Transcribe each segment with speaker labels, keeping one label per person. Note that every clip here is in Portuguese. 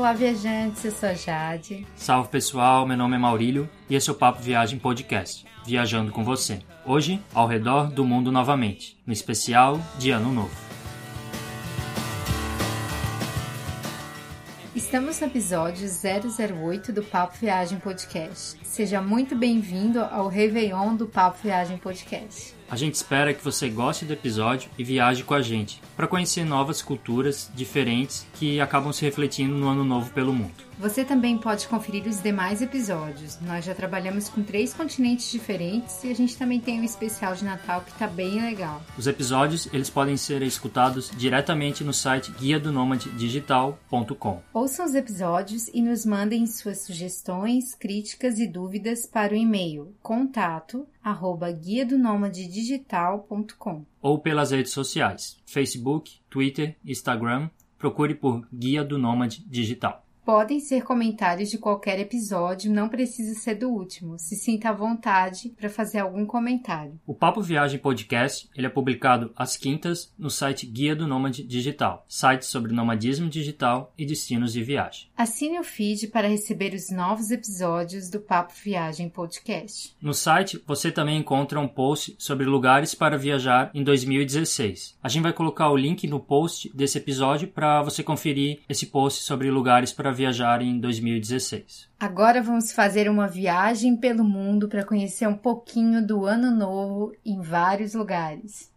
Speaker 1: Olá, viajantes, eu sou a Jade.
Speaker 2: Salve pessoal, meu nome é Maurílio e esse é o Papo Viagem Podcast, viajando com você. Hoje, ao redor do mundo novamente, no especial de Ano Novo.
Speaker 1: Estamos no episódio 008 do Papo Viagem Podcast. Seja muito bem-vindo ao Réveillon do Papo Viagem Podcast.
Speaker 2: A gente espera que você goste do episódio e viaje com a gente para conhecer novas culturas diferentes que acabam se refletindo no ano novo pelo mundo.
Speaker 1: Você também pode conferir os demais episódios. Nós já trabalhamos com três continentes diferentes e a gente também tem um especial de Natal que tá bem legal.
Speaker 2: Os episódios eles podem ser escutados diretamente no site guia do digital.com.
Speaker 1: Ouçam os episódios e nos mandem suas sugestões, críticas e dúvidas para o e-mail contato arroba guia do digital.com
Speaker 2: ou pelas redes sociais, Facebook, Twitter, Instagram, procure por Guia do Nômade Digital.
Speaker 1: Podem ser comentários de qualquer episódio, não precisa ser do último. Se sinta à vontade para fazer algum comentário.
Speaker 2: O Papo Viagem Podcast ele é publicado às quintas no site Guia do Nômade Digital, site sobre nomadismo digital e destinos de viagem.
Speaker 1: Assine o feed para receber os novos episódios do Papo Viagem Podcast.
Speaker 2: No site você também encontra um post sobre lugares para viajar em 2016. A gente vai colocar o link no post desse episódio para você conferir esse post sobre lugares para viajar em 2016.
Speaker 1: Agora vamos fazer uma viagem pelo mundo para conhecer um pouquinho do Ano Novo em vários lugares.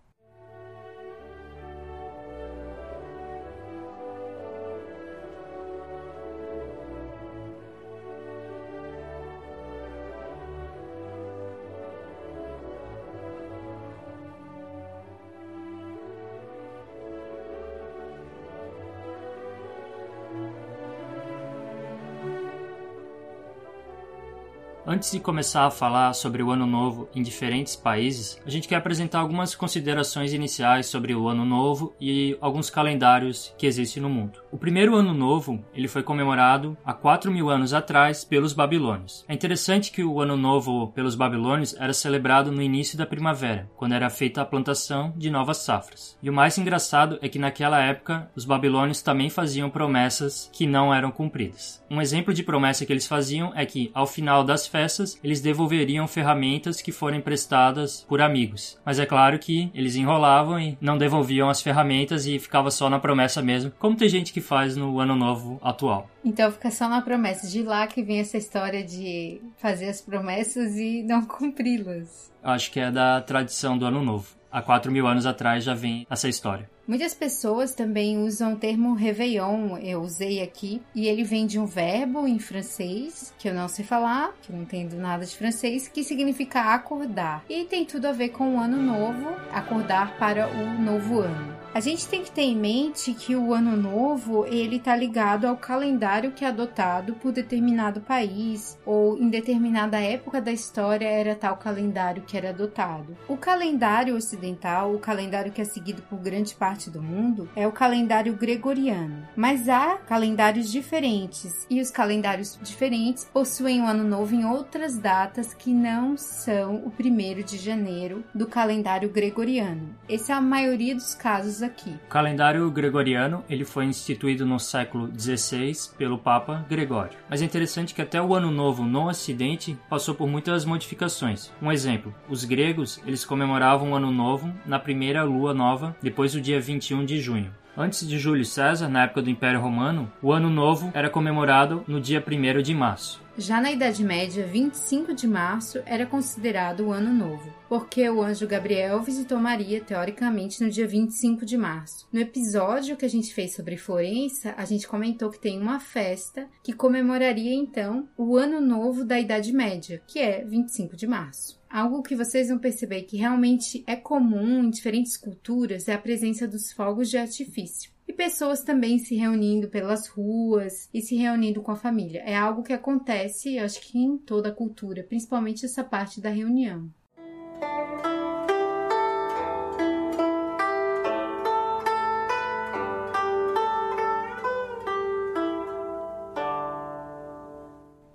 Speaker 2: Antes de começar a falar sobre o Ano Novo em diferentes países, a gente quer apresentar algumas considerações iniciais sobre o Ano Novo e alguns calendários que existem no mundo. O primeiro Ano Novo ele foi comemorado há 4 mil anos atrás pelos babilônios. É interessante que o Ano Novo pelos babilônios era celebrado no início da primavera, quando era feita a plantação de novas safras. E o mais engraçado é que naquela época os babilônios também faziam promessas que não eram cumpridas. Um exemplo de promessa que eles faziam é que ao final das festas, eles devolveriam ferramentas que foram emprestadas por amigos. Mas é claro que eles enrolavam e não devolviam as ferramentas e ficava só na promessa mesmo, como tem gente que faz no ano novo atual.
Speaker 1: Então fica só na promessa. De lá que vem essa história de fazer as promessas e não cumpri-las.
Speaker 2: Acho que é da tradição do ano novo. Há quatro mil anos atrás já vem essa história.
Speaker 1: Muitas pessoas também usam o termo réveillon, eu usei aqui, e ele vem de um verbo em francês, que eu não sei falar, que eu não entendo nada de francês, que significa acordar. E tem tudo a ver com o ano novo, acordar para o novo ano. A gente tem que ter em mente que o ano novo ele está ligado ao calendário que é adotado por determinado país ou em determinada época da história era tal calendário que era adotado. O calendário ocidental, o calendário que é seguido por grande parte do mundo, é o calendário gregoriano. Mas há calendários diferentes e os calendários diferentes possuem o um ano novo em outras datas que não são o primeiro de janeiro do calendário gregoriano. Essa é a maioria dos casos aqui.
Speaker 2: O calendário gregoriano ele foi instituído no século XVI pelo Papa Gregório. Mas é interessante que até o Ano Novo no Ocidente passou por muitas modificações. Um exemplo: os gregos eles comemoravam o Ano Novo na primeira lua nova, depois do dia 21 de junho. Antes de Júlio César, na época do Império Romano, o Ano Novo era comemorado no dia 1 de março.
Speaker 1: Já na Idade Média, 25 de março era considerado o Ano Novo, porque o anjo Gabriel visitou Maria, teoricamente, no dia 25 de março. No episódio que a gente fez sobre Florença, a gente comentou que tem uma festa que comemoraria então o Ano Novo da Idade Média, que é 25 de março. Algo que vocês vão perceber que realmente é comum em diferentes culturas é a presença dos fogos de artifício e pessoas também se reunindo pelas ruas e se reunindo com a família. É algo que acontece, acho que em toda a cultura, principalmente essa parte da reunião.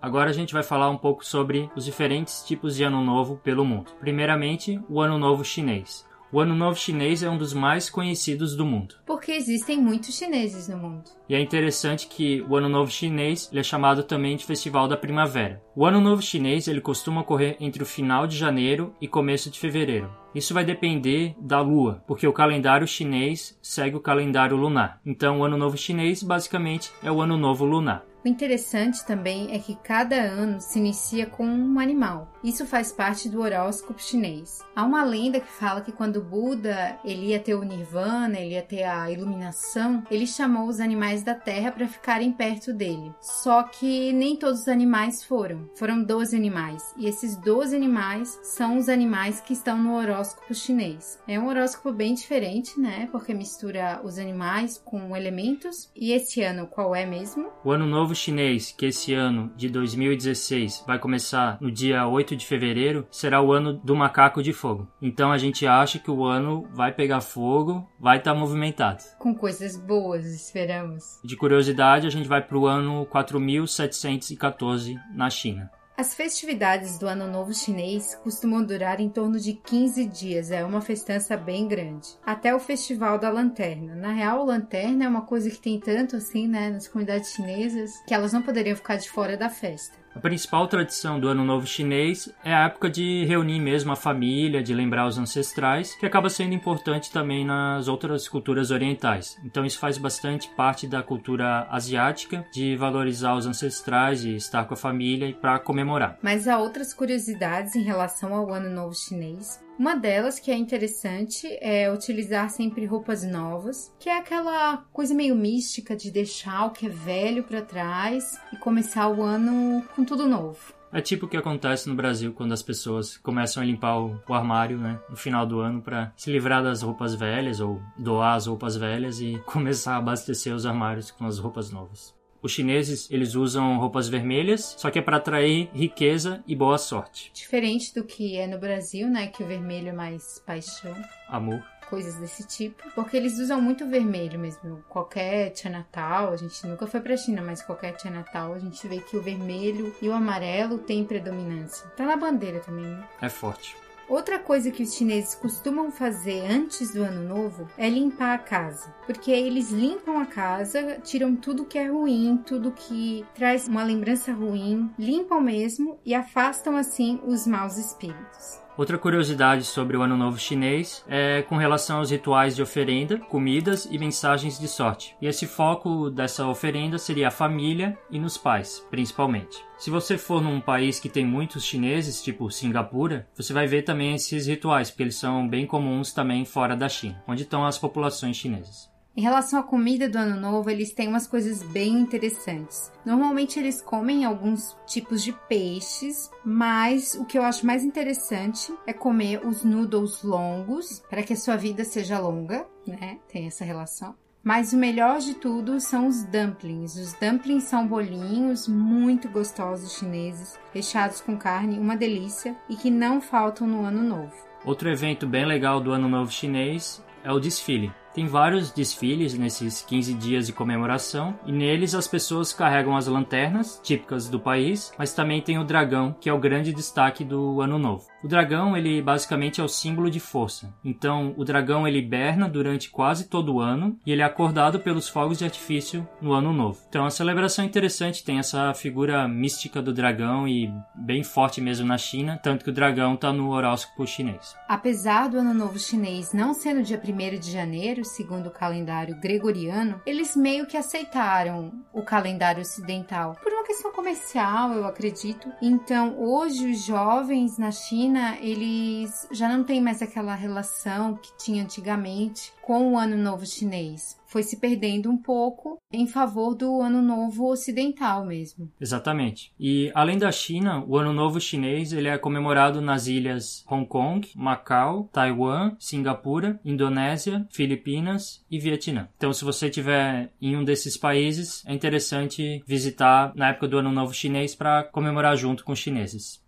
Speaker 2: Agora a gente vai falar um pouco sobre os diferentes tipos de ano novo pelo mundo. Primeiramente, o ano novo chinês. O Ano Novo Chinês é um dos mais conhecidos do mundo.
Speaker 1: Porque existem muitos chineses no mundo.
Speaker 2: E é interessante que o Ano Novo Chinês é chamado também de Festival da Primavera. O Ano Novo Chinês ele costuma ocorrer entre o final de janeiro e começo de fevereiro. Isso vai depender da lua, porque o calendário chinês segue o calendário lunar. Então, o Ano Novo Chinês basicamente é o Ano Novo Lunar.
Speaker 1: Interessante também é que cada ano se inicia com um animal. Isso faz parte do horóscopo chinês. Há uma lenda que fala que quando Buda ele ia ter o nirvana, ele ia ter a iluminação, ele chamou os animais da terra para ficarem perto dele. Só que nem todos os animais foram. Foram 12 animais. E esses 12 animais são os animais que estão no horóscopo chinês. É um horóscopo bem diferente, né? Porque mistura os animais com elementos. E esse ano qual é mesmo?
Speaker 2: O ano novo chinês, que esse ano de 2016 vai começar no dia 8 de fevereiro, será o ano do macaco de fogo. Então a gente acha que o ano vai pegar fogo, vai estar tá movimentado.
Speaker 1: Com coisas boas, esperamos.
Speaker 2: De curiosidade, a gente vai para o ano 4714 na China.
Speaker 1: As festividades do Ano Novo Chinês costumam durar em torno de 15 dias, é uma festança bem grande. Até o Festival da Lanterna. Na real, lanterna é uma coisa que tem tanto assim, né, nas comunidades chinesas, que elas não poderiam ficar de fora da festa.
Speaker 2: A principal tradição do Ano Novo Chinês é a época de reunir mesmo a família, de lembrar os ancestrais, que acaba sendo importante também nas outras culturas orientais. Então isso faz bastante parte da cultura asiática de valorizar os ancestrais e estar com a família e para comemorar.
Speaker 1: Mas há outras curiosidades em relação ao Ano Novo Chinês. Uma delas que é interessante é utilizar sempre roupas novas, que é aquela coisa meio mística de deixar o que é velho para trás e começar o ano com tudo novo.
Speaker 2: É tipo o que acontece no Brasil quando as pessoas começam a limpar o, armário, né, no final do ano para se livrar das roupas velhas ou doar as roupas velhas e começar a abastecer os armários com as roupas novas. Os chineses, eles usam roupas vermelhas, só que é para atrair riqueza e boa sorte.
Speaker 1: Diferente do que é no Brasil, né, que o vermelho é mais paixão.
Speaker 2: Amor
Speaker 1: coisas desse tipo, porque eles usam muito vermelho mesmo. Qualquer tia Natal, a gente nunca foi pra China, mas qualquer tia Natal, a gente vê que o vermelho e o amarelo têm predominância. Tá na bandeira também, né?
Speaker 2: É forte.
Speaker 1: Outra coisa que os chineses costumam fazer antes do ano novo é limpar a casa, porque eles limpam a casa, tiram tudo que é ruim, tudo que traz uma lembrança ruim, limpam mesmo e afastam assim os maus espíritos.
Speaker 2: Outra curiosidade sobre o Ano Novo Chinês é com relação aos rituais de oferenda, comidas e mensagens de sorte. E esse foco dessa oferenda seria a família e nos pais, principalmente. Se você for num país que tem muitos chineses, tipo Singapura, você vai ver também esses rituais, porque eles são bem comuns também fora da China, onde estão as populações chinesas.
Speaker 1: Em relação à comida do ano novo, eles têm umas coisas bem interessantes. Normalmente eles comem alguns tipos de peixes, mas o que eu acho mais interessante é comer os noodles longos, para que a sua vida seja longa, né? Tem essa relação. Mas o melhor de tudo são os dumplings. Os dumplings são bolinhos muito gostosos chineses, recheados com carne, uma delícia e que não faltam no ano novo.
Speaker 2: Outro evento bem legal do ano novo chinês é o desfile. Tem vários desfiles nesses 15 dias de comemoração e neles as pessoas carregam as lanternas típicas do país, mas também tem o dragão, que é o grande destaque do Ano Novo. O dragão, ele basicamente é o símbolo de força. Então, o dragão ele hiberna durante quase todo o ano e ele é acordado pelos fogos de artifício no Ano Novo. Então, a celebração é interessante, tem essa figura mística do dragão e bem forte mesmo na China, tanto que o dragão está no horóscopo chinês.
Speaker 1: Apesar do Ano Novo chinês não ser no dia 1 de janeiro, segundo o calendário gregoriano, eles meio que aceitaram o calendário ocidental por uma questão comercial, eu acredito. Então, hoje os jovens na China eles já não têm mais aquela relação que tinha antigamente com o Ano Novo Chinês. Foi se perdendo um pouco em favor do Ano Novo Ocidental mesmo.
Speaker 2: Exatamente. E além da China, o Ano Novo Chinês ele é comemorado nas ilhas Hong Kong, Macau, Taiwan, Singapura, Indonésia, Filipinas e Vietnã. Então, se você estiver em um desses países, é interessante visitar na época do Ano Novo Chinês para comemorar junto com os chineses.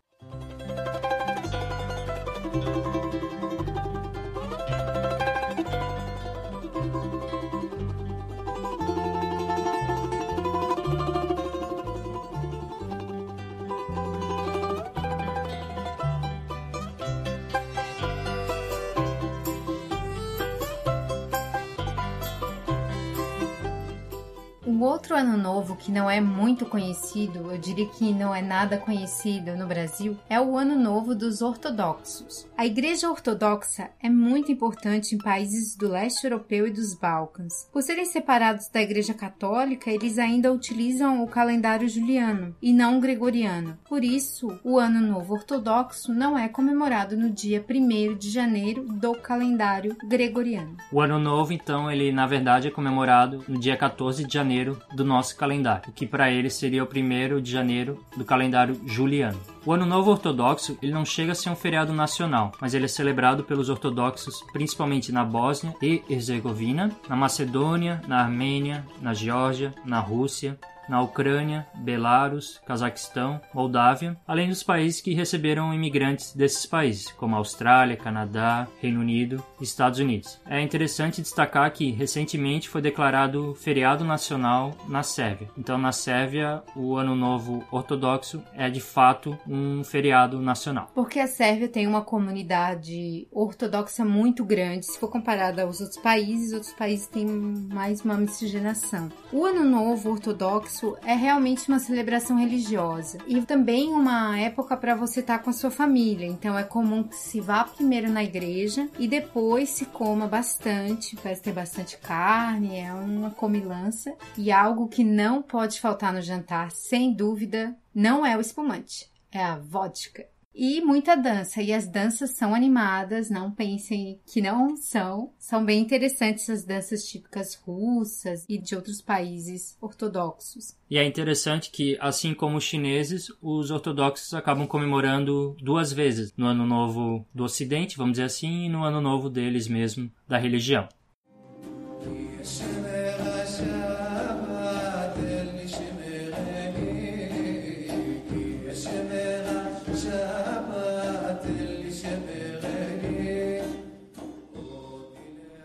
Speaker 1: Outro ano novo que não é muito conhecido, eu diria que não é nada conhecido no Brasil, é o ano novo dos ortodoxos. A Igreja Ortodoxa é muito importante em países do leste europeu e dos Balcãs. Por serem separados da Igreja Católica, eles ainda utilizam o calendário juliano e não o gregoriano. Por isso, o ano novo ortodoxo não é comemorado no dia 1 de janeiro do calendário gregoriano.
Speaker 2: O ano novo, então, ele na verdade é comemorado no dia 14 de janeiro do nosso calendário, que para eles seria o 1 de janeiro do calendário juliano. O Ano Novo Ortodoxo ele não chega a ser um feriado nacional, mas ele é celebrado pelos ortodoxos principalmente na Bósnia e Herzegovina, na Macedônia, na Armênia, na Geórgia, na Rússia, na Ucrânia, Belarus, Cazaquistão, Moldávia, além dos países que receberam imigrantes desses países, como Austrália, Canadá, Reino Unido e Estados Unidos. É interessante destacar que recentemente foi declarado feriado nacional na Sérvia. Então, na Sérvia, o Ano Novo Ortodoxo é de fato um feriado nacional.
Speaker 1: Porque a Sérvia tem uma comunidade ortodoxa muito grande, se for comparada aos outros países, outros países têm mais uma miscigenação. O Ano Novo Ortodoxo isso é realmente uma celebração religiosa e também uma época para você estar tá com a sua família. Então é comum que se vá primeiro na igreja e depois se coma bastante, parece ter bastante carne, é uma comilança e algo que não pode faltar no jantar, sem dúvida, não é o espumante, é a vodka. E muita dança, e as danças são animadas, não pensem que não são. São bem interessantes as danças típicas russas e de outros países ortodoxos.
Speaker 2: E é interessante que, assim como os chineses, os ortodoxos acabam comemorando duas vezes, no Ano Novo do Ocidente, vamos dizer assim, e no Ano Novo deles mesmo, da religião.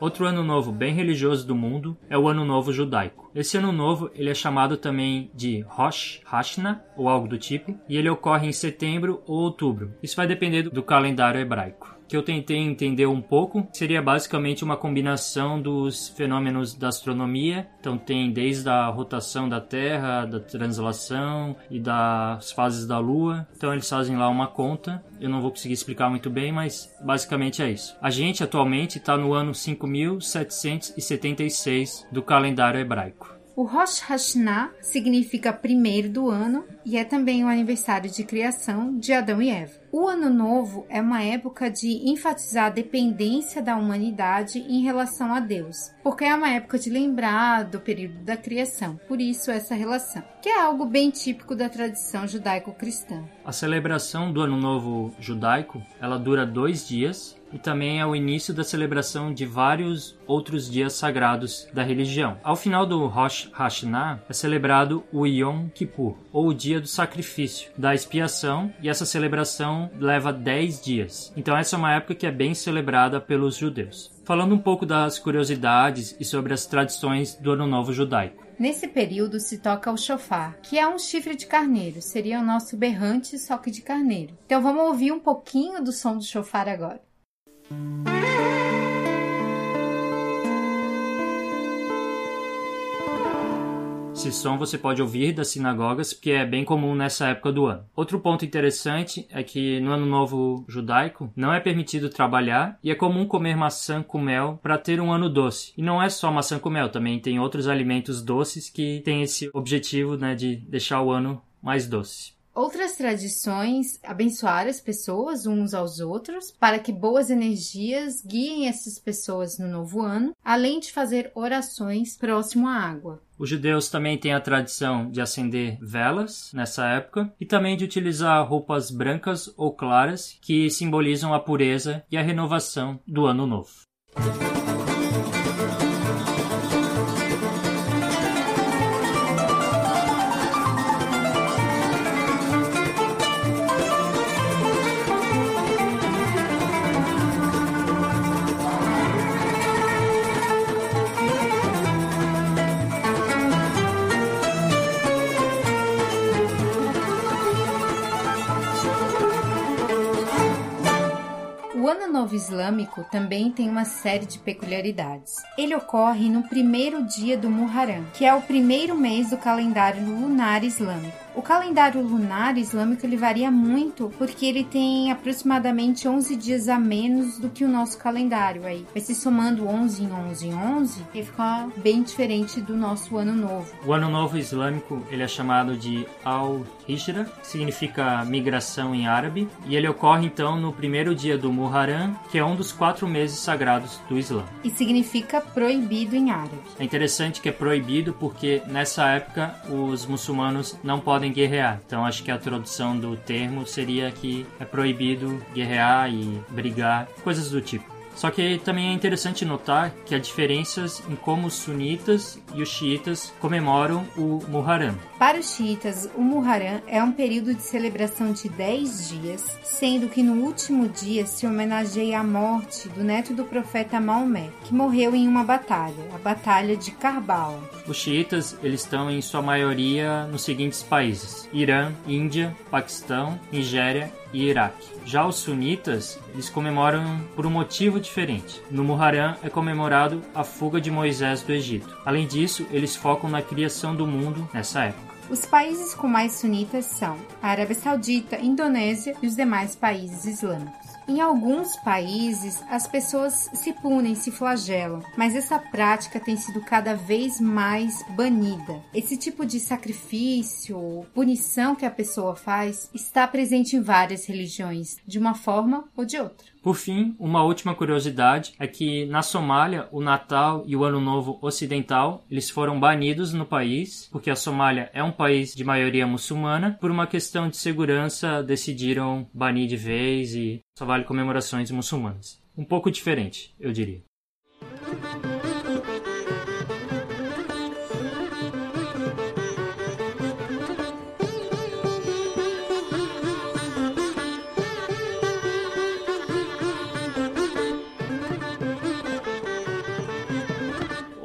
Speaker 2: Outro ano novo bem religioso do mundo é o Ano Novo Judaico. Esse ano novo ele é chamado também de Rosh Hashanah ou algo do tipo, e ele ocorre em setembro ou outubro. Isso vai depender do calendário hebraico que eu tentei entender um pouco seria basicamente uma combinação dos fenômenos da astronomia. Então tem desde a rotação da Terra, da translação e das fases da Lua. Então eles fazem lá uma conta. Eu não vou conseguir explicar muito bem, mas basicamente é isso. A gente atualmente está no ano 5776 do calendário hebraico.
Speaker 1: O Rosh Hashanah significa primeiro do ano e é também o aniversário de criação de Adão e Eva. O Ano Novo é uma época de enfatizar a dependência da humanidade em relação a Deus, porque é uma época de lembrar do período da criação, por isso essa relação, que é algo bem típico da tradição judaico-cristã.
Speaker 2: A celebração do Ano Novo judaico ela dura dois dias e também é o início da celebração de vários outros dias sagrados da religião. Ao final do Rosh Hashanah é celebrado o Yom Kippur, ou o dia do sacrifício, da expiação, e essa celebração leva 10 dias. Então essa é uma época que é bem celebrada pelos judeus. Falando um pouco das curiosidades e sobre as tradições do Ano Novo Judaico.
Speaker 1: Nesse período se toca o chofar, que é um chifre de carneiro, seria o nosso berrante só que de carneiro. Então vamos ouvir um pouquinho do som do chofar agora.
Speaker 2: Esse som você pode ouvir das sinagogas, porque é bem comum nessa época do ano. Outro ponto interessante é que no Ano Novo Judaico não é permitido trabalhar e é comum comer maçã com mel para ter um ano doce. E não é só maçã com mel, também tem outros alimentos doces que têm esse objetivo né, de deixar o ano mais doce.
Speaker 1: Outras tradições abençoar as pessoas uns aos outros para que boas energias guiem essas pessoas no novo ano, além de fazer orações próximo à água.
Speaker 2: Os judeus também têm a tradição de acender velas nessa época e também de utilizar roupas brancas ou claras que simbolizam a pureza e a renovação do ano novo.
Speaker 1: Novo Islâmico também tem uma série de peculiaridades. Ele ocorre no primeiro dia do Muharram, que é o primeiro mês do calendário lunar islâmico. O calendário lunar islâmico ele varia muito porque ele tem aproximadamente 11 dias a menos do que o nosso calendário aí. Vai se somando 11 em 11 em 11 e fica bem diferente do nosso ano novo.
Speaker 2: O ano novo islâmico ele é chamado de Al-Hijra, que significa migração em árabe, e ele ocorre então no primeiro dia do Muharram, que é um dos quatro meses sagrados do Islã.
Speaker 1: E significa proibido em árabe.
Speaker 2: É interessante que é proibido porque nessa época os muçulmanos não podem guerrear. Então acho que a tradução do termo seria que é proibido guerrear e brigar, coisas do tipo. Só que também é interessante notar que há diferenças em como os sunitas e os xiitas comemoram o Muharram.
Speaker 1: Para os xiitas, o Muharram é um período de celebração de 10 dias, sendo que no último dia se homenageia a morte do neto do profeta Maomé, que morreu em uma batalha, a Batalha de Karbala.
Speaker 2: Os xiitas eles estão em sua maioria nos seguintes países: Irã, Índia, Paquistão, Nigéria e Iraque. Já os sunitas, eles comemoram por um motivo diferente. No Muharram é comemorado a fuga de Moisés do Egito. Além disso, eles focam na criação do mundo nessa época.
Speaker 1: Os países com mais sunitas são a Arábia Saudita, Indonésia e os demais países islâmicos. Em alguns países, as pessoas se punem, se flagelam, mas essa prática tem sido cada vez mais banida. Esse tipo de sacrifício, punição que a pessoa faz, está presente em várias religiões, de uma forma ou de outra.
Speaker 2: Por fim, uma última curiosidade é que na Somália o Natal e o Ano Novo Ocidental eles foram banidos no país porque a Somália é um país de maioria muçulmana. Por uma questão de segurança decidiram banir de vez e só vale comemorações muçulmanas. Um pouco diferente, eu diria.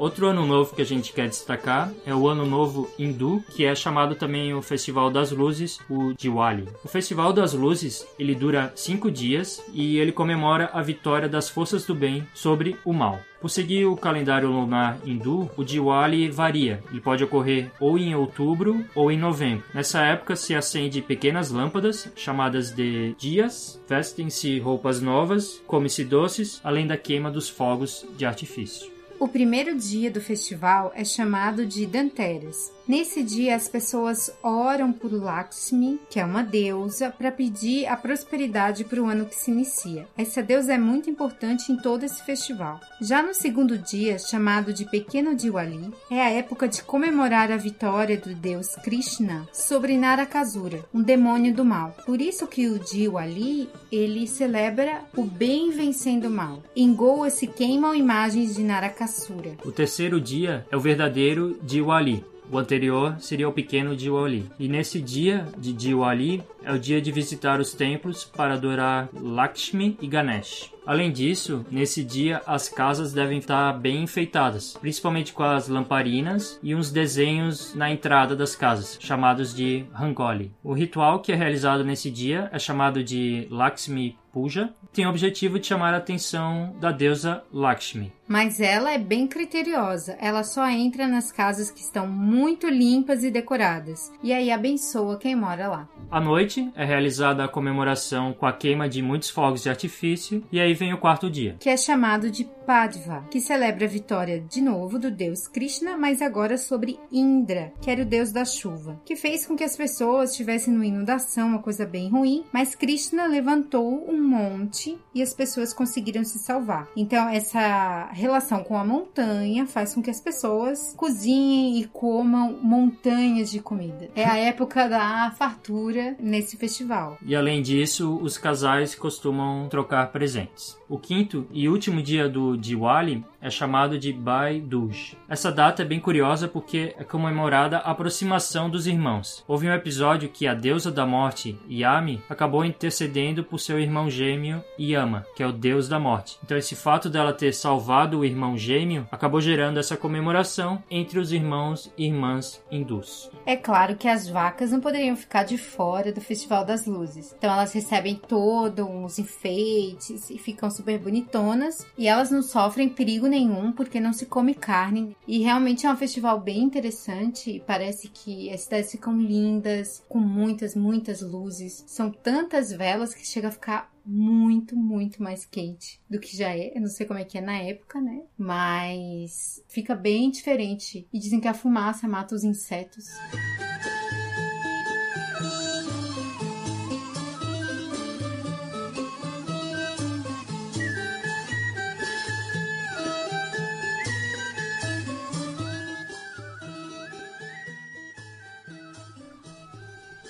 Speaker 2: Outro ano novo que a gente quer destacar é o Ano Novo Hindu, que é chamado também o Festival das Luzes, o Diwali. O Festival das Luzes ele dura cinco dias e ele comemora a vitória das forças do bem sobre o mal. Por seguir o calendário lunar hindu, o Diwali varia. Ele pode ocorrer ou em outubro ou em novembro. Nessa época se acende pequenas lâmpadas, chamadas de dias, vestem-se roupas novas, come-se doces, além da queima dos fogos de artifício.
Speaker 1: O primeiro dia do festival é chamado de Danteras. Nesse dia, as pessoas oram por Lakshmi, que é uma deusa, para pedir a prosperidade para o ano que se inicia. Essa deusa é muito importante em todo esse festival. Já no segundo dia, chamado de Pequeno Diwali, é a época de comemorar a vitória do deus Krishna sobre Narakasura, um demônio do mal. Por isso que o Diwali, ele celebra o bem vencendo o mal. Em Goa se queimam imagens de Narakasura.
Speaker 2: O terceiro dia é o verdadeiro Diwali, o anterior seria o pequeno Diwali. E nesse dia de Diwali é o dia de visitar os templos para adorar Lakshmi e Ganesh. Além disso, nesse dia as casas devem estar bem enfeitadas, principalmente com as lamparinas e uns desenhos na entrada das casas, chamados de Rangoli. O ritual que é realizado nesse dia é chamado de Lakshmi Puja, tem o objetivo de chamar a atenção da deusa Lakshmi.
Speaker 1: Mas ela é bem criteriosa, ela só entra nas casas que estão muito limpas e decoradas, e aí abençoa quem mora lá.
Speaker 2: À noite é realizada a comemoração com a queima de muitos fogos de artifício, e aí vem o quarto dia,
Speaker 1: que é chamado de Padva, que celebra a vitória de novo do deus Krishna, mas agora sobre Indra, que era o deus da chuva, que fez com que as pessoas estivessem numa inundação, uma coisa bem ruim, mas Krishna levantou um monte e as pessoas conseguiram se salvar. Então, essa relação com a montanha faz com que as pessoas cozinhem e comam montanhas de comida. É a época da fartura nesse festival.
Speaker 2: E além disso, os casais costumam trocar presentes. O quinto e último dia do Diwali é chamado de Bhai Dooj. Essa data é bem curiosa porque é comemorada a aproximação dos irmãos. Houve um episódio que a deusa da morte, Yami, acabou intercedendo por seu irmão gêmeo Yama, que é o deus da morte. Então esse fato dela ter salvado o irmão gêmeo acabou gerando essa comemoração entre os irmãos e irmãs hindus.
Speaker 1: É claro que as vacas não poderiam ficar de fora do Festival das Luzes. Então elas recebem todos os enfeites e ficam super bonitonas. E elas não sofrem perigo nenhum porque não se come carne. E realmente é um festival bem interessante. Parece que as cidades ficam lindas, com muitas, muitas luzes. São tantas velas que chega a ficar muito, muito mais quente do que já é. Eu não sei como é que é na época, né? Mas fica bem diferente. E dizem que a fumaça mata os insetos.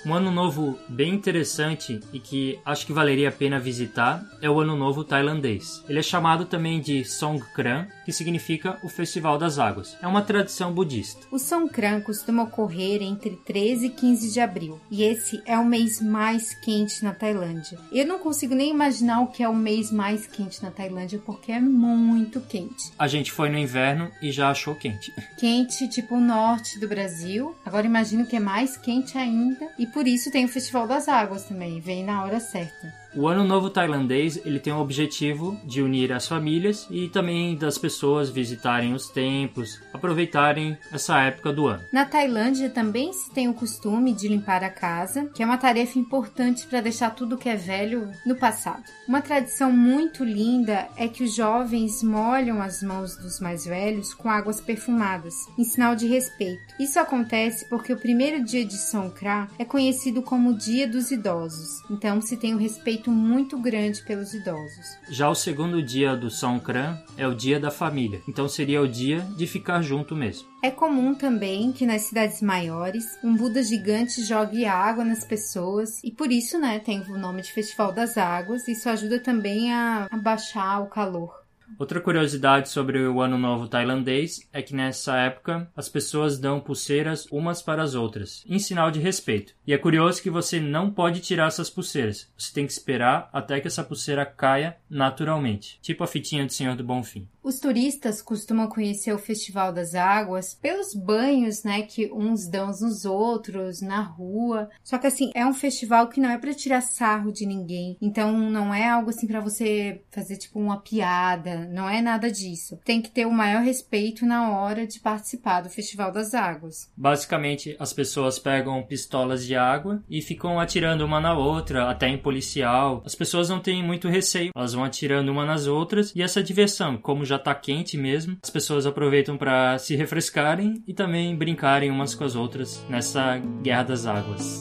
Speaker 2: Um ano novo bem interessante e que acho que valeria a pena visitar é o Ano Novo Tailandês. Ele é chamado também de Songkran, que significa o Festival das Águas. É uma tradição budista.
Speaker 1: O Songkran costuma ocorrer entre 13 e 15 de abril, e esse é o mês mais quente na Tailândia. Eu não consigo nem imaginar o que é o mês mais quente na Tailândia, porque é muito quente.
Speaker 2: A gente foi no inverno e já achou quente.
Speaker 1: Quente, tipo o norte do Brasil. Agora imagino que é mais quente ainda. E por isso tem o Festival das Águas também, vem na hora certa.
Speaker 2: O Ano Novo Tailandês ele tem o objetivo de unir as famílias e também das pessoas visitarem os templos, aproveitarem essa época do ano.
Speaker 1: Na Tailândia também se tem o costume de limpar a casa, que é uma tarefa importante para deixar tudo que é velho no passado. Uma tradição muito linda é que os jovens molham as mãos dos mais velhos com águas perfumadas, em sinal de respeito. Isso acontece porque o primeiro dia de Songkran é conhecido como Dia dos Idosos, então se tem o respeito respeito muito grande pelos idosos.
Speaker 2: Já o segundo dia do Songkran é o dia da família, então seria o dia de ficar junto mesmo.
Speaker 1: É comum também que nas cidades maiores um Buda gigante jogue água nas pessoas e por isso, né, tem o nome de Festival das Águas. Isso ajuda também a abaixar o calor.
Speaker 2: Outra curiosidade sobre o Ano Novo tailandês é que nessa época as pessoas dão pulseiras umas para as outras, em sinal de respeito. E é curioso que você não pode tirar essas pulseiras. Você tem que esperar até que essa pulseira caia naturalmente, tipo a fitinha do Senhor do Bonfim.
Speaker 1: Os turistas costumam conhecer o Festival das Águas pelos banhos, né, que uns dão nos outros na rua. Só que assim, é um festival que não é para tirar sarro de ninguém. Então não é algo assim para você fazer tipo uma piada, não é nada disso. Tem que ter o maior respeito na hora de participar do Festival das Águas.
Speaker 2: Basicamente, as pessoas pegam pistolas de água e ficam atirando uma na outra, até em policial. As pessoas não têm muito receio, elas vão atirando uma nas outras e essa diversão, como já já tá quente mesmo, as pessoas aproveitam para se refrescarem e também brincarem umas com as outras nessa guerra das águas.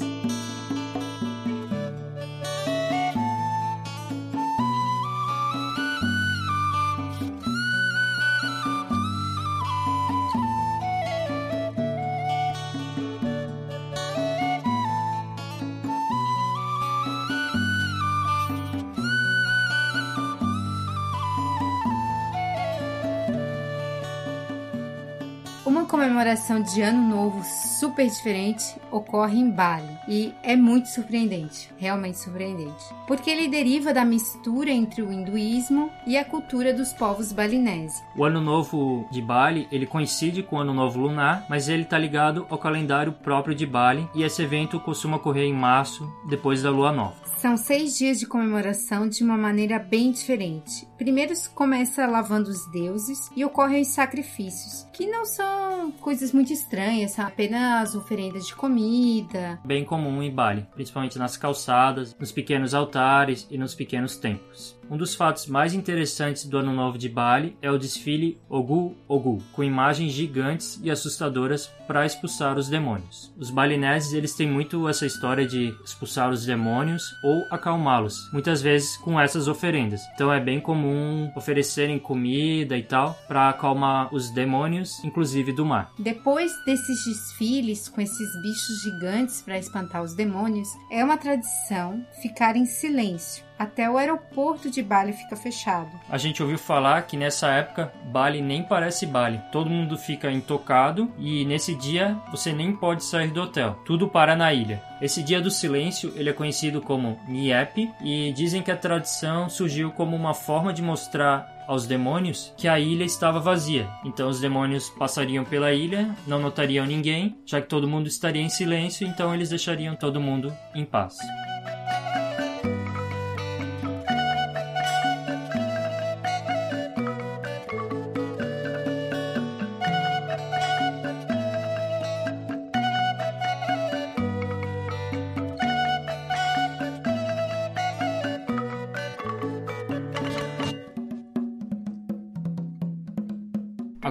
Speaker 1: Comemoração de Ano Novo super diferente ocorre em Bali e é muito surpreendente, realmente surpreendente, porque ele deriva da mistura entre o hinduísmo e a cultura dos povos balineses.
Speaker 2: O Ano Novo de Bali ele coincide com o Ano Novo lunar, mas ele está ligado ao calendário próprio de Bali e esse evento costuma ocorrer em março, depois da Lua Nova.
Speaker 1: São seis dias de comemoração de uma maneira bem diferente. Primeiro começa lavando os deuses e ocorrem os sacrifícios, que não são coisas muito estranhas, são apenas oferendas de comida.
Speaker 2: Bem comum em Bali, principalmente nas calçadas, nos pequenos altares e nos pequenos templos. Um dos fatos mais interessantes do Ano Novo de Bali é o desfile Ogu Ogu, com imagens gigantes e assustadoras para expulsar os demônios. Os balineses eles têm muito essa história de expulsar os demônios ou acalmá-los, muitas vezes com essas oferendas. Então é bem comum oferecerem comida e tal para acalmar os demônios, inclusive do mar.
Speaker 1: Depois desses desfiles com esses bichos gigantes para espantar os demônios, é uma tradição ficar em silêncio até o aeroporto de Bali fica fechado.
Speaker 2: A gente ouviu falar que nessa época Bali nem parece Bali. Todo mundo fica intocado e nesse dia você nem pode sair do hotel. Tudo para na ilha. Esse dia do silêncio ele é conhecido como Niep e dizem que a tradição surgiu como uma forma de mostrar aos demônios que a ilha estava vazia. Então os demônios passariam pela ilha, não notariam ninguém, já que todo mundo estaria em silêncio, então eles deixariam todo mundo em paz.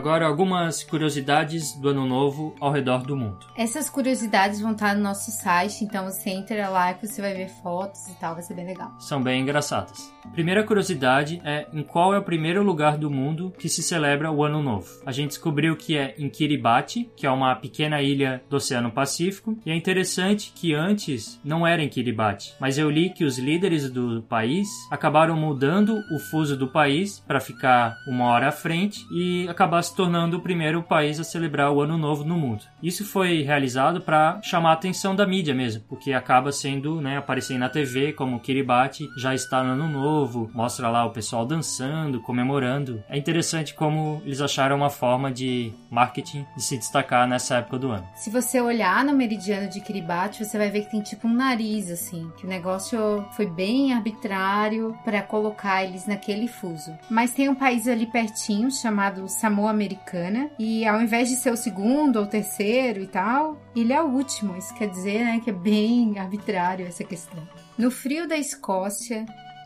Speaker 2: Agora, algumas curiosidades do Ano Novo ao redor do mundo.
Speaker 1: Essas curiosidades vão estar no nosso site, então você entra lá que você vai ver fotos e tal, vai ser bem legal.
Speaker 2: São bem engraçadas. Primeira curiosidade é em qual é o primeiro lugar do mundo que se celebra o Ano Novo. A gente descobriu que é em Kiribati, que é uma pequena ilha do Oceano Pacífico, e é interessante que antes não era em Kiribati, mas eu li que os líderes do país acabaram mudando o fuso do país para ficar uma hora à frente e acabar se tornando o primeiro país a celebrar o Ano Novo no mundo. Isso foi realizado para chamar a atenção da mídia mesmo, porque acaba sendo, né, aparecendo na TV como Kiribati já está no Ano Novo, mostra lá o pessoal dançando, comemorando. É interessante como eles acharam uma forma de marketing de se destacar nessa época do ano.
Speaker 1: Se você olhar no meridiano de Kiribati, você vai ver que tem tipo um nariz assim, que o negócio foi bem arbitrário para colocar eles naquele fuso. Mas tem um país ali pertinho chamado Samoa Americana e ao invés de ser o segundo ou terceiro e tal, ele é o último. Isso quer dizer, né, que é bem arbitrário essa questão. No frio da Escócia,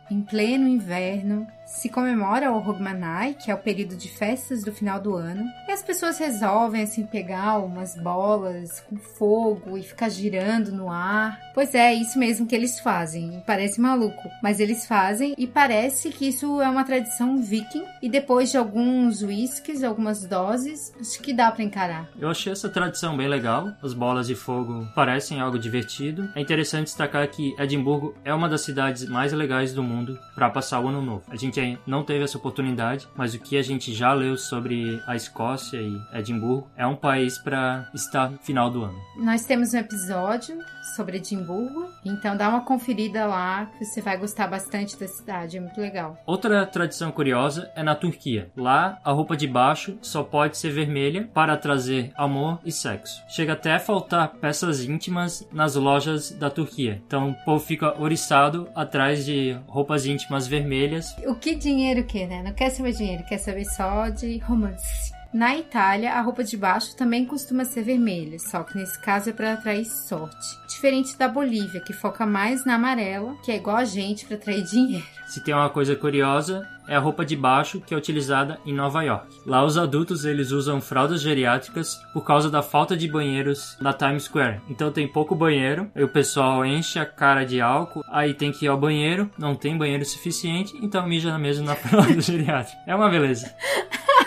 Speaker 1: em pleno inverno, se comemora o Hogmanay, que é o período de festas do final do ano, e as pessoas resolvem assim pegar umas bolas com fogo e ficar girando no ar. Pois é, isso mesmo que eles fazem. Parece maluco, mas eles fazem e parece que isso é uma tradição viking e depois de alguns whiskies, algumas doses, acho que dá para encarar.
Speaker 2: Eu achei essa tradição bem legal. As bolas de fogo parecem algo divertido. É interessante destacar que Edimburgo é uma das cidades mais legais do mundo para passar o ano novo. A gente gente não teve essa oportunidade, mas o que a gente já leu sobre a Escócia e Edimburgo é um país para estar no final do ano.
Speaker 1: Nós temos um episódio sobre Edimburgo, então dá uma conferida lá que você vai gostar bastante da cidade, é muito legal.
Speaker 2: Outra tradição curiosa é na Turquia. Lá, a roupa de baixo só pode ser vermelha para trazer amor e sexo. Chega até a faltar peças íntimas nas lojas da Turquia. Então o povo fica oriçado atrás de roupas íntimas vermelhas.
Speaker 1: O que dinheiro que, né? Não quer saber dinheiro, quer saber só de romance. Na Itália, a roupa de baixo também costuma ser vermelha, só que nesse caso é para atrair sorte. Diferente da Bolívia, que foca mais na amarela, que é igual a gente para atrair dinheiro.
Speaker 2: Se tem uma coisa curiosa, é a roupa de baixo que é utilizada em Nova York. Lá os adultos eles usam fraldas geriátricas por causa da falta de banheiros na Times Square. Então tem pouco banheiro, e o pessoal enche a cara de álcool, aí tem que ir ao banheiro, não tem banheiro suficiente, então mija mesmo na fralda geriátrica. É uma beleza.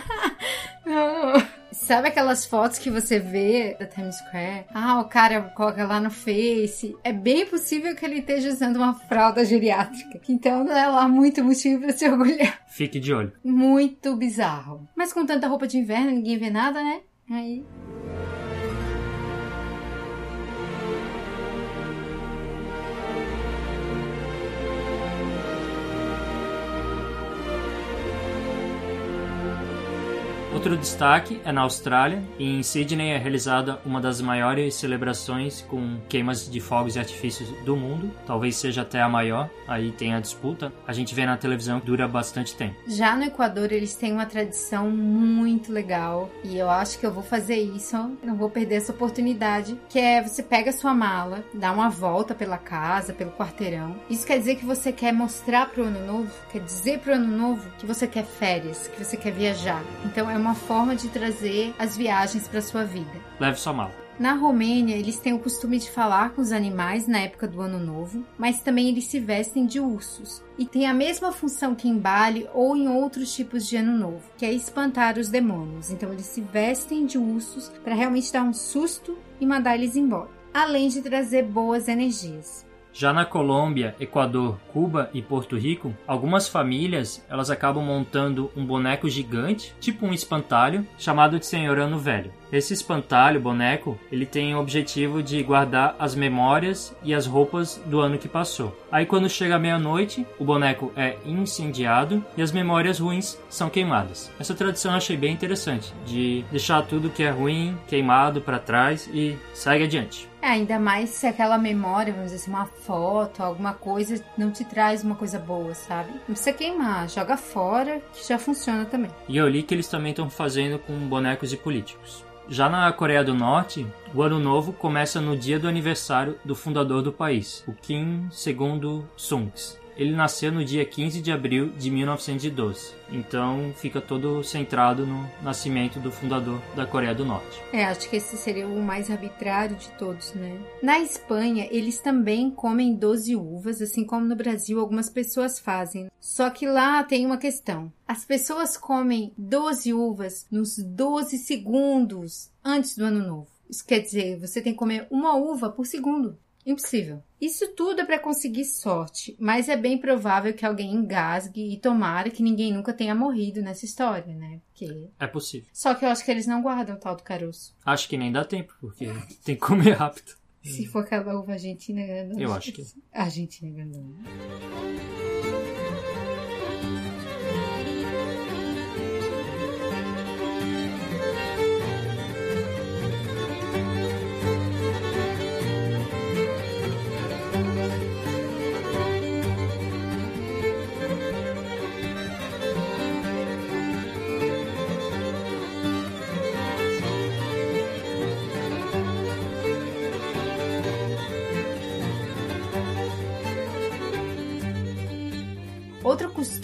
Speaker 1: Sabe aquelas fotos que você vê da Times Square? Ah, o cara coloca lá no Face. É bem possível que ele esteja usando uma fralda geriátrica. Então não é lá muito motivo pra se orgulhar.
Speaker 2: Fique de olho.
Speaker 1: Muito bizarro. Mas com tanta roupa de inverno, ninguém vê nada, né? Aí.
Speaker 2: Outro destaque é na Austrália. Em Sydney é realizada uma das maiores celebrações com queimas de fogos e artifícios do mundo. Talvez seja até a maior. Aí tem a disputa. A gente vê na televisão que dura bastante tempo.
Speaker 1: Já no Equador eles têm uma tradição muito legal e eu acho que eu vou fazer isso. Não vou perder essa oportunidade. Que é você pega a sua mala, dá uma volta pela casa, pelo quarteirão. Isso quer dizer que você quer mostrar pro ano novo, quer dizer pro ano novo que você quer férias, que você quer viajar. Então é uma forma de trazer as viagens para sua vida.
Speaker 2: Leve sua mala.
Speaker 1: Na Romênia, eles têm o costume de falar com os animais na época do Ano Novo, mas também eles se vestem de ursos e tem a mesma função que em Bali ou em outros tipos de Ano Novo, que é espantar os demônios. Então, eles se vestem de ursos para realmente dar um susto e mandar eles embora, além de trazer boas energias.
Speaker 2: Já na Colômbia, Equador, Cuba e Porto Rico, algumas famílias elas acabam montando um boneco gigante, tipo um espantalho, chamado de Senhor Ano Velho. Esse espantalho, boneco, ele tem o objetivo de guardar as memórias e as roupas do ano que passou. Aí quando chega meia-noite, o boneco é incendiado e as memórias ruins são queimadas. Essa tradição eu achei bem interessante, de deixar tudo que é ruim queimado para trás e segue adiante.
Speaker 1: É, ainda mais se aquela memória, vamos dizer assim, uma foto, alguma coisa, não te traz uma coisa boa, sabe? Não precisa queimar, joga fora, que já funciona também.
Speaker 2: E eu li que eles também estão fazendo com bonecos de políticos. Já na Coreia do Norte, o Ano Novo começa no dia do aniversário do fundador do país, o Kim II-sung. Ele nasceu no dia 15 de abril de 1912. Então fica todo centrado no nascimento do fundador da Coreia do Norte.
Speaker 1: É, acho que esse seria o mais arbitrário de todos, né? Na Espanha, eles também comem 12 uvas, assim como no Brasil algumas pessoas fazem. Só que lá tem uma questão. As pessoas comem 12 uvas nos 12 segundos antes do ano novo. Isso quer dizer, você tem que comer uma uva por segundo. Impossível. Isso tudo é para conseguir sorte, mas é bem provável que alguém engasgue e tomara que ninguém nunca tenha morrido nessa história, né? Porque...
Speaker 2: É possível.
Speaker 1: Só que eu acho que eles não guardam o tal do caroço.
Speaker 2: Acho que nem dá tempo, porque tem que comer rápido.
Speaker 1: Se for aquela uva argentina grandona.
Speaker 2: Eu acho que.
Speaker 1: Argentina grandona.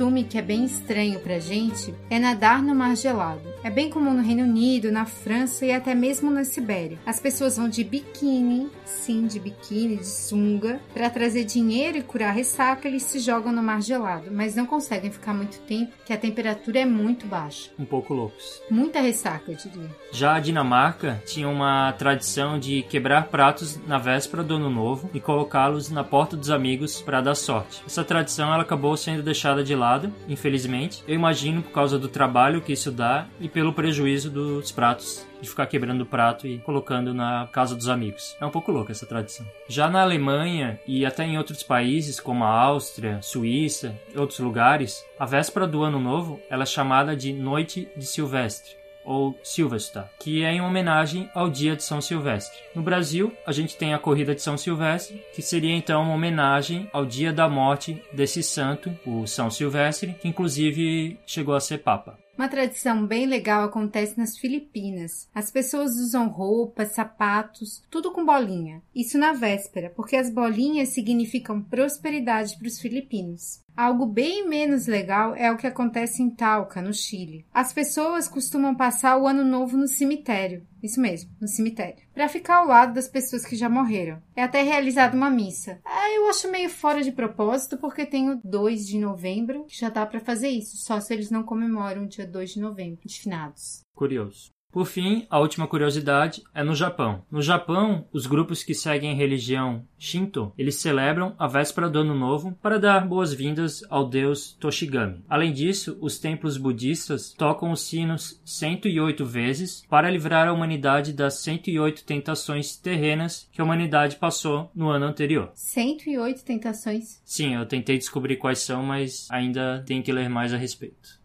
Speaker 1: Costume que é bem estranho pra gente é nadar no mar gelado. É bem comum no Reino Unido, na França e até mesmo na Sibéria. As pessoas vão de biquíni, sim, de biquíni, de sunga, para trazer dinheiro e curar ressaca, eles se jogam no mar gelado, mas não conseguem ficar muito tempo, porque a temperatura é muito baixa.
Speaker 2: Um pouco loucos.
Speaker 1: Muita ressaca, eu diria.
Speaker 2: Já a Dinamarca tinha uma tradição de quebrar pratos na véspera do Ano Novo e colocá-los na porta dos amigos para dar sorte. Essa tradição ela acabou sendo deixada de lado, infelizmente. Eu imagino por causa do trabalho que isso dá e pelo prejuízo dos pratos de ficar quebrando o prato e colocando na casa dos amigos. É um pouco louca essa tradição. Já na Alemanha e até em outros países como a Áustria, Suíça e outros lugares, a véspera do Ano Novo ela é chamada de Noite de Silvestre ou Silvestre, que é em homenagem ao dia de São Silvestre. No Brasil, a gente tem a corrida de São Silvestre, que seria então uma homenagem ao dia da morte desse santo, o São Silvestre, que inclusive chegou a ser papa.
Speaker 1: Uma tradição bem legal acontece nas Filipinas. As pessoas usam roupas, sapatos, tudo com bolinha. Isso na véspera, porque as bolinhas significam prosperidade para os filipinos. Algo bem menos legal é o que acontece em Talca, no Chile. As pessoas costumam passar o ano novo no cemitério. Isso mesmo, no cemitério. Para ficar ao lado das pessoas que já morreram. É até realizada uma missa. Ah, eu acho meio fora de propósito porque tem o 2 de novembro que já dá para fazer isso, só se eles não comemoram o dia 2 de novembro, de finados.
Speaker 2: Curioso. Por fim, a última curiosidade é no Japão. No Japão, os grupos que seguem a religião Shinto, eles celebram a véspera do Ano Novo para dar boas-vindas ao deus Toshigami. Além disso, os templos budistas tocam os sinos 108 vezes para livrar a humanidade das 108 tentações terrenas que a humanidade passou no ano anterior.
Speaker 1: 108 tentações?
Speaker 2: Sim, eu tentei descobrir quais são, mas ainda tenho que ler mais a respeito.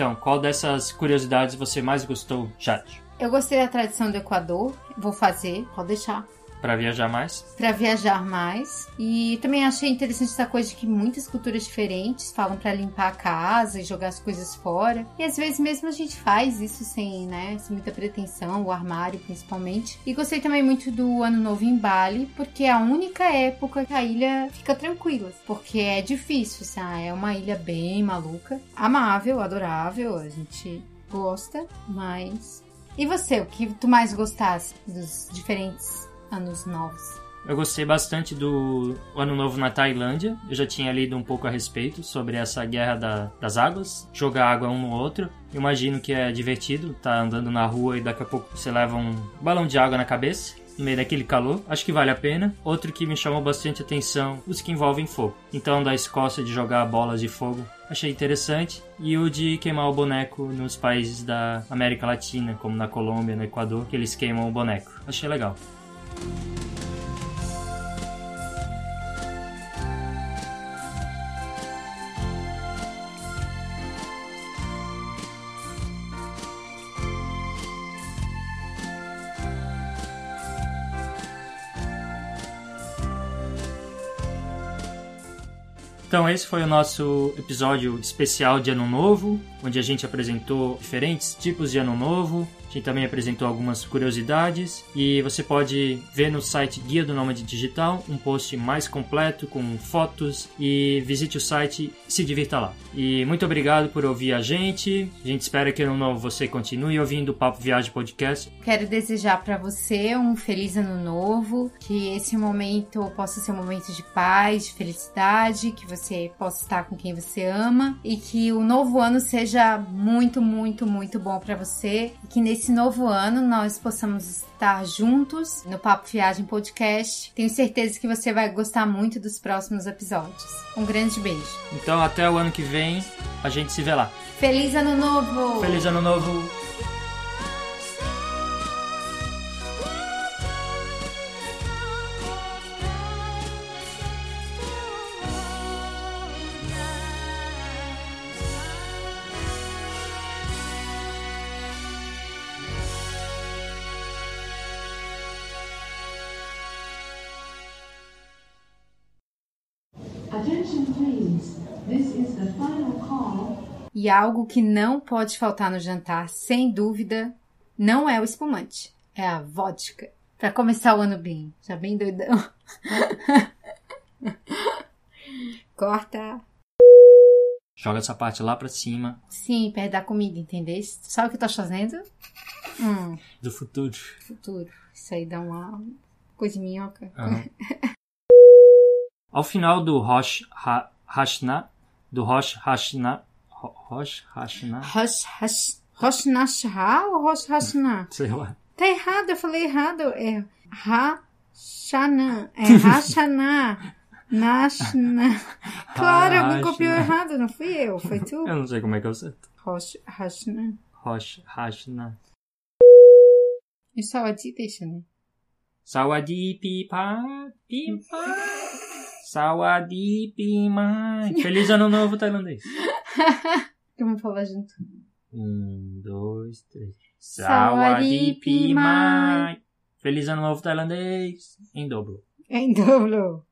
Speaker 2: Então, qual dessas curiosidades você mais gostou, chat?
Speaker 1: Eu gostei da tradição do Equador. Vou fazer, pode deixar.
Speaker 2: Para viajar mais.
Speaker 1: Para viajar mais. E também achei interessante essa coisa de que muitas culturas diferentes falam para limpar a casa e jogar as coisas fora. E às vezes mesmo a gente faz isso sem, né, sem muita pretensão, o armário principalmente. E gostei também muito do Ano Novo em Bali, porque é a única época que a ilha fica tranquila, porque é difícil, sabe? É uma ilha bem maluca, amável, adorável, a gente gosta, mas e você, o que tu mais gostasse dos diferentes anos novos?
Speaker 2: Eu gostei bastante do Ano Novo na Tailândia. Eu já tinha lido um pouco a respeito sobre essa guerra da, das águas, jogar água um no outro. Imagino que é divertido tá andando na rua e daqui a pouco você leva um balão de água na cabeça no meio daquele calor. Acho que vale a pena. Outro que me chamou bastante atenção, os que envolvem fogo. Então, da Escócia de jogar bolas de fogo, achei interessante. E o de queimar o boneco nos países da América Latina, como na Colômbia, no Equador, que eles queimam o boneco. Achei legal. Então, esse foi o nosso episódio especial de Ano Novo, onde a gente apresentou diferentes tipos de Ano Novo, a gente também apresentou algumas curiosidades e você pode ver no site Guia do Nômade Digital um post mais completo com fotos e visite o site e se divirta lá. E muito obrigado por ouvir a gente. A gente espera que ano novo você continue ouvindo o Papo Viagem Podcast.
Speaker 1: Quero desejar para você um feliz ano novo, que esse momento possa ser um momento de paz, de felicidade, que você possa estar com quem você ama e que o novo ano seja muito, muito, muito bom para você e que nesse nesse novo ano nós possamos estar juntos no Papo Viagem Podcast. Tenho certeza que você vai gostar muito dos próximos episódios. Um grande beijo.
Speaker 2: Então, até o ano que vem, a gente se vê lá.
Speaker 1: Feliz Ano Novo!
Speaker 2: Feliz Ano Novo!
Speaker 1: Algo que não pode faltar no jantar, sem dúvida, não é o espumante, é a vodka. Para começar o ano bem, já bem doidão. Corta.
Speaker 2: Joga essa parte lá pra cima.
Speaker 1: Sim, perto da comida, entendeu? Sabe o que eu tô fazendo? Hum.
Speaker 2: Do futuro.
Speaker 1: Futuro. Isso aí dá uma coisa de minhoca.
Speaker 2: Uhum. Ao final do Rosh Hashanah, do Rosh Hashanah, Rosh Hashanah.
Speaker 1: Rosh Hashanah ou Rosh Hashanah?
Speaker 2: Sei lá.
Speaker 1: Tá errado, eu falei errado. É Hashanah. É Hashanah. Nashna. Claro, alguém copiou errado, não fui eu, foi tu.
Speaker 2: Eu não sei como é que o certo.
Speaker 1: Rosh Hashanah.
Speaker 2: Rosh Hashanah.
Speaker 1: E Sawadee deixa, né?
Speaker 2: Sawadee pipa, pipa. Sawadee pima. Feliz ano novo tailandês.
Speaker 1: Vamos falar junto.
Speaker 2: Um, dois, três. Sawadee Pimai. Feliz ano novo tailandês. Em dobro.
Speaker 1: Em dobro.